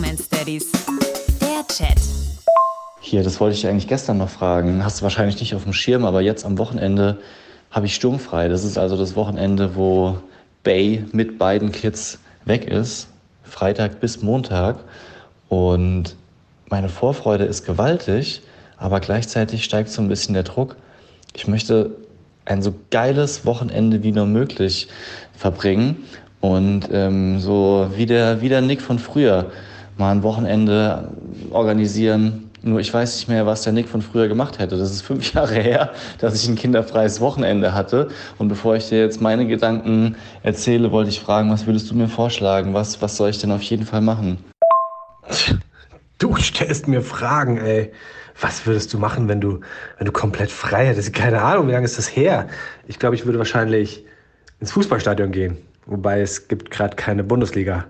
Bromance Daddies. Der Chat. Hier, das wollte ich eigentlich gestern noch fragen. Hast du wahrscheinlich nicht auf dem Schirm, aber jetzt am Wochenende habe ich sturmfrei. Das ist also das Wochenende, wo Bay mit beiden Kids weg ist. Freitag bis Montag. Und meine Vorfreude ist gewaltig, aber gleichzeitig steigt so ein bisschen der Druck. Ich möchte ein so geiles Wochenende wie nur möglich verbringen und ähm, so wie der, wie der Nick von früher mal ein Wochenende organisieren. Nur ich weiß nicht mehr, was der Nick von früher gemacht hätte. Das ist fünf Jahre her, dass ich ein kinderfreies Wochenende hatte. Und bevor ich dir jetzt meine Gedanken erzähle, wollte ich fragen, was würdest du mir vorschlagen? Was, was soll ich denn auf jeden Fall machen? Du stellst mir Fragen, ey. Was würdest du machen, wenn du, wenn du komplett frei hättest? Keine Ahnung, wie lange ist das her? Ich glaube, ich würde wahrscheinlich ins Fußballstadion gehen. Wobei es gibt gerade keine Bundesliga.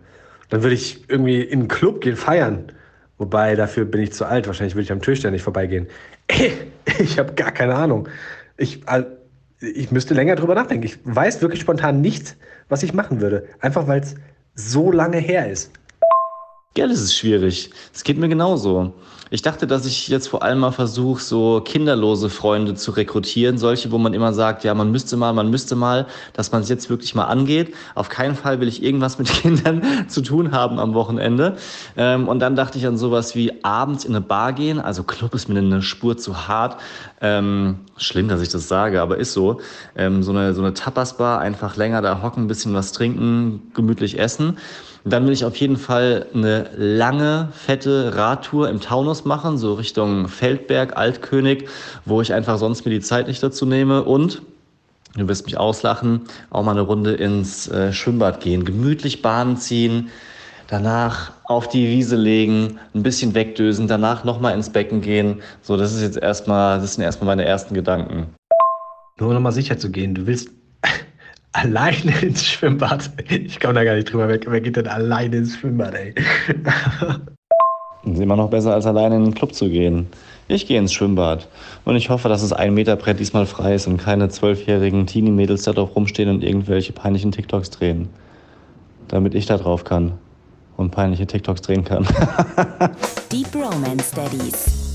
Dann würde ich irgendwie in einen Club gehen, feiern. Wobei, dafür bin ich zu alt. Wahrscheinlich würde ich am Tisch nicht vorbeigehen. Ey, ich habe gar keine Ahnung. Ich, ich müsste länger drüber nachdenken. Ich weiß wirklich spontan nicht, was ich machen würde. Einfach weil es so lange her ist. Ja, das ist schwierig. Es geht mir genauso. Ich dachte, dass ich jetzt vor allem mal versuche, so kinderlose Freunde zu rekrutieren. Solche, wo man immer sagt, ja, man müsste mal, man müsste mal, dass man es jetzt wirklich mal angeht. Auf keinen Fall will ich irgendwas mit Kindern zu tun haben am Wochenende. Ähm, und dann dachte ich an sowas wie abends in eine Bar gehen. Also Club ist mir eine Spur zu hart. Ähm, schlimm, dass ich das sage, aber ist so. Ähm, so eine, so eine Tapas-Bar, einfach länger da hocken, ein bisschen was trinken, gemütlich essen. Dann will ich auf jeden Fall lange, fette Radtour im Taunus machen, so Richtung Feldberg, Altkönig, wo ich einfach sonst mir die Zeit nicht dazu nehme. Und, du wirst mich auslachen, auch mal eine Runde ins äh, Schwimmbad gehen, gemütlich Bahnen ziehen, danach auf die Wiese legen, ein bisschen wegdösen, danach nochmal ins Becken gehen. So, das ist jetzt erstmal, das sind erstmal meine ersten Gedanken. Nur um nochmal sicher zu gehen, du willst Alleine ins Schwimmbad. Ich komme da gar nicht drüber weg. Wer geht denn alleine ins Schwimmbad, ey? Das ist immer noch besser, als alleine in den Club zu gehen. Ich gehe ins Schwimmbad. Und ich hoffe, dass das ein Meter Brett diesmal frei ist und keine zwölfjährigen Teenie-Mädels da drauf rumstehen und irgendwelche peinlichen TikToks drehen. Damit ich da drauf kann und peinliche TikToks drehen kann. Deep Romance Daddies.